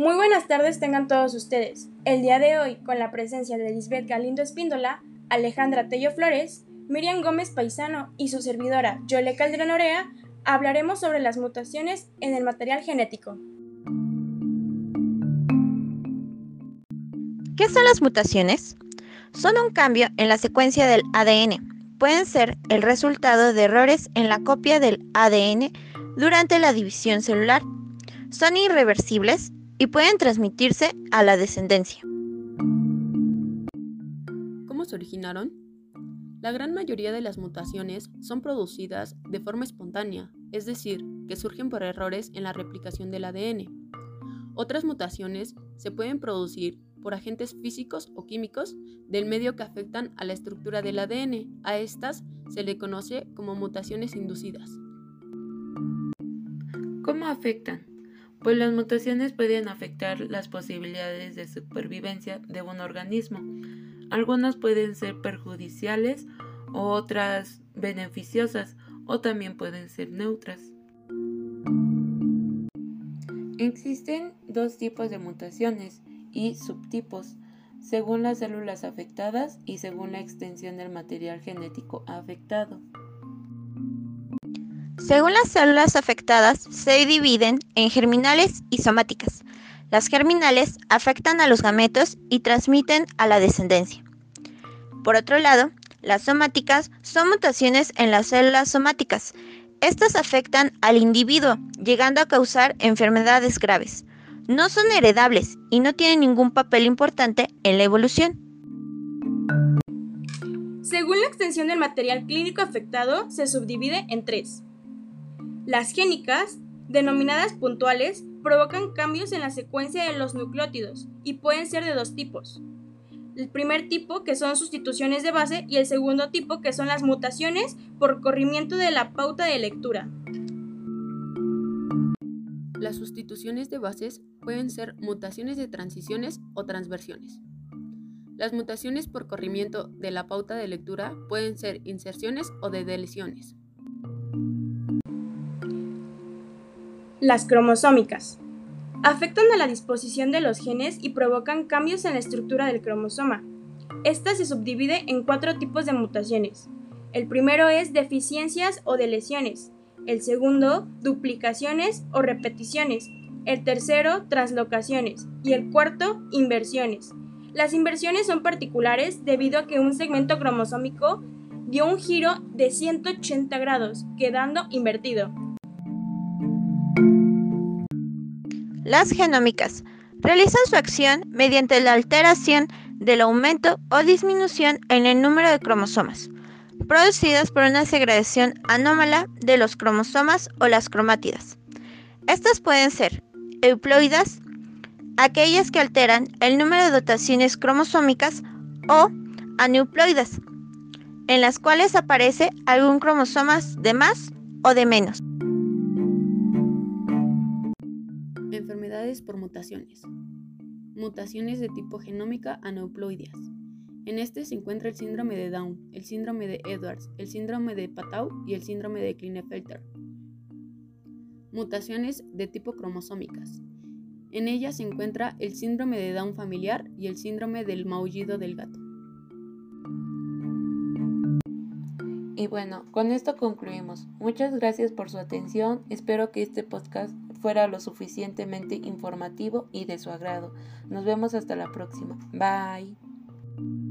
Muy buenas tardes tengan todos ustedes. El día de hoy, con la presencia de Lisbeth Galindo Espíndola, Alejandra Tello Flores, Miriam Gómez Paisano y su servidora Yole Calderón Orea, hablaremos sobre las mutaciones en el material genético. ¿Qué son las mutaciones? Son un cambio en la secuencia del ADN. Pueden ser el resultado de errores en la copia del ADN durante la división celular. Son irreversibles y pueden transmitirse a la descendencia. ¿Cómo se originaron? La gran mayoría de las mutaciones son producidas de forma espontánea, es decir, que surgen por errores en la replicación del ADN. Otras mutaciones se pueden producir por agentes físicos o químicos del medio que afectan a la estructura del ADN. A estas se le conoce como mutaciones inducidas. ¿Cómo afectan? Pues las mutaciones pueden afectar las posibilidades de supervivencia de un organismo. Algunas pueden ser perjudiciales, otras beneficiosas o también pueden ser neutras. Existen dos tipos de mutaciones y subtipos, según las células afectadas y según la extensión del material genético afectado. Según las células afectadas, se dividen en germinales y somáticas. Las germinales afectan a los gametos y transmiten a la descendencia. Por otro lado, las somáticas son mutaciones en las células somáticas. Estas afectan al individuo, llegando a causar enfermedades graves. No son heredables y no tienen ningún papel importante en la evolución. Según la extensión del material clínico afectado, se subdivide en tres. Las génicas, denominadas puntuales, provocan cambios en la secuencia de los nucleótidos y pueden ser de dos tipos. El primer tipo, que son sustituciones de base, y el segundo tipo, que son las mutaciones por corrimiento de la pauta de lectura. Las sustituciones de bases pueden ser mutaciones de transiciones o transversiones. Las mutaciones por corrimiento de la pauta de lectura pueden ser inserciones o de deleciones. Las cromosómicas. Afectan a la disposición de los genes y provocan cambios en la estructura del cromosoma. Esta se subdivide en cuatro tipos de mutaciones. El primero es deficiencias o deleciones. El segundo, duplicaciones o repeticiones. El tercero, translocaciones. Y el cuarto, inversiones. Las inversiones son particulares debido a que un segmento cromosómico dio un giro de 180 grados, quedando invertido. Las genómicas realizan su acción mediante la alteración del aumento o disminución en el número de cromosomas, producidas por una segregación anómala de los cromosomas o las cromátidas. Estas pueden ser euploidas, aquellas que alteran el número de dotaciones cromosómicas, o aneuploidas, en las cuales aparece algún cromosoma de más o de menos. Por mutaciones. Mutaciones de tipo genómica aneuploideas. En este se encuentra el síndrome de Down, el síndrome de Edwards, el síndrome de Patau y el síndrome de Klinefelter. Mutaciones de tipo cromosómicas. En ellas se encuentra el síndrome de Down familiar y el síndrome del maullido del gato. Y bueno, con esto concluimos. Muchas gracias por su atención. Espero que este podcast fuera lo suficientemente informativo y de su agrado. Nos vemos hasta la próxima. Bye.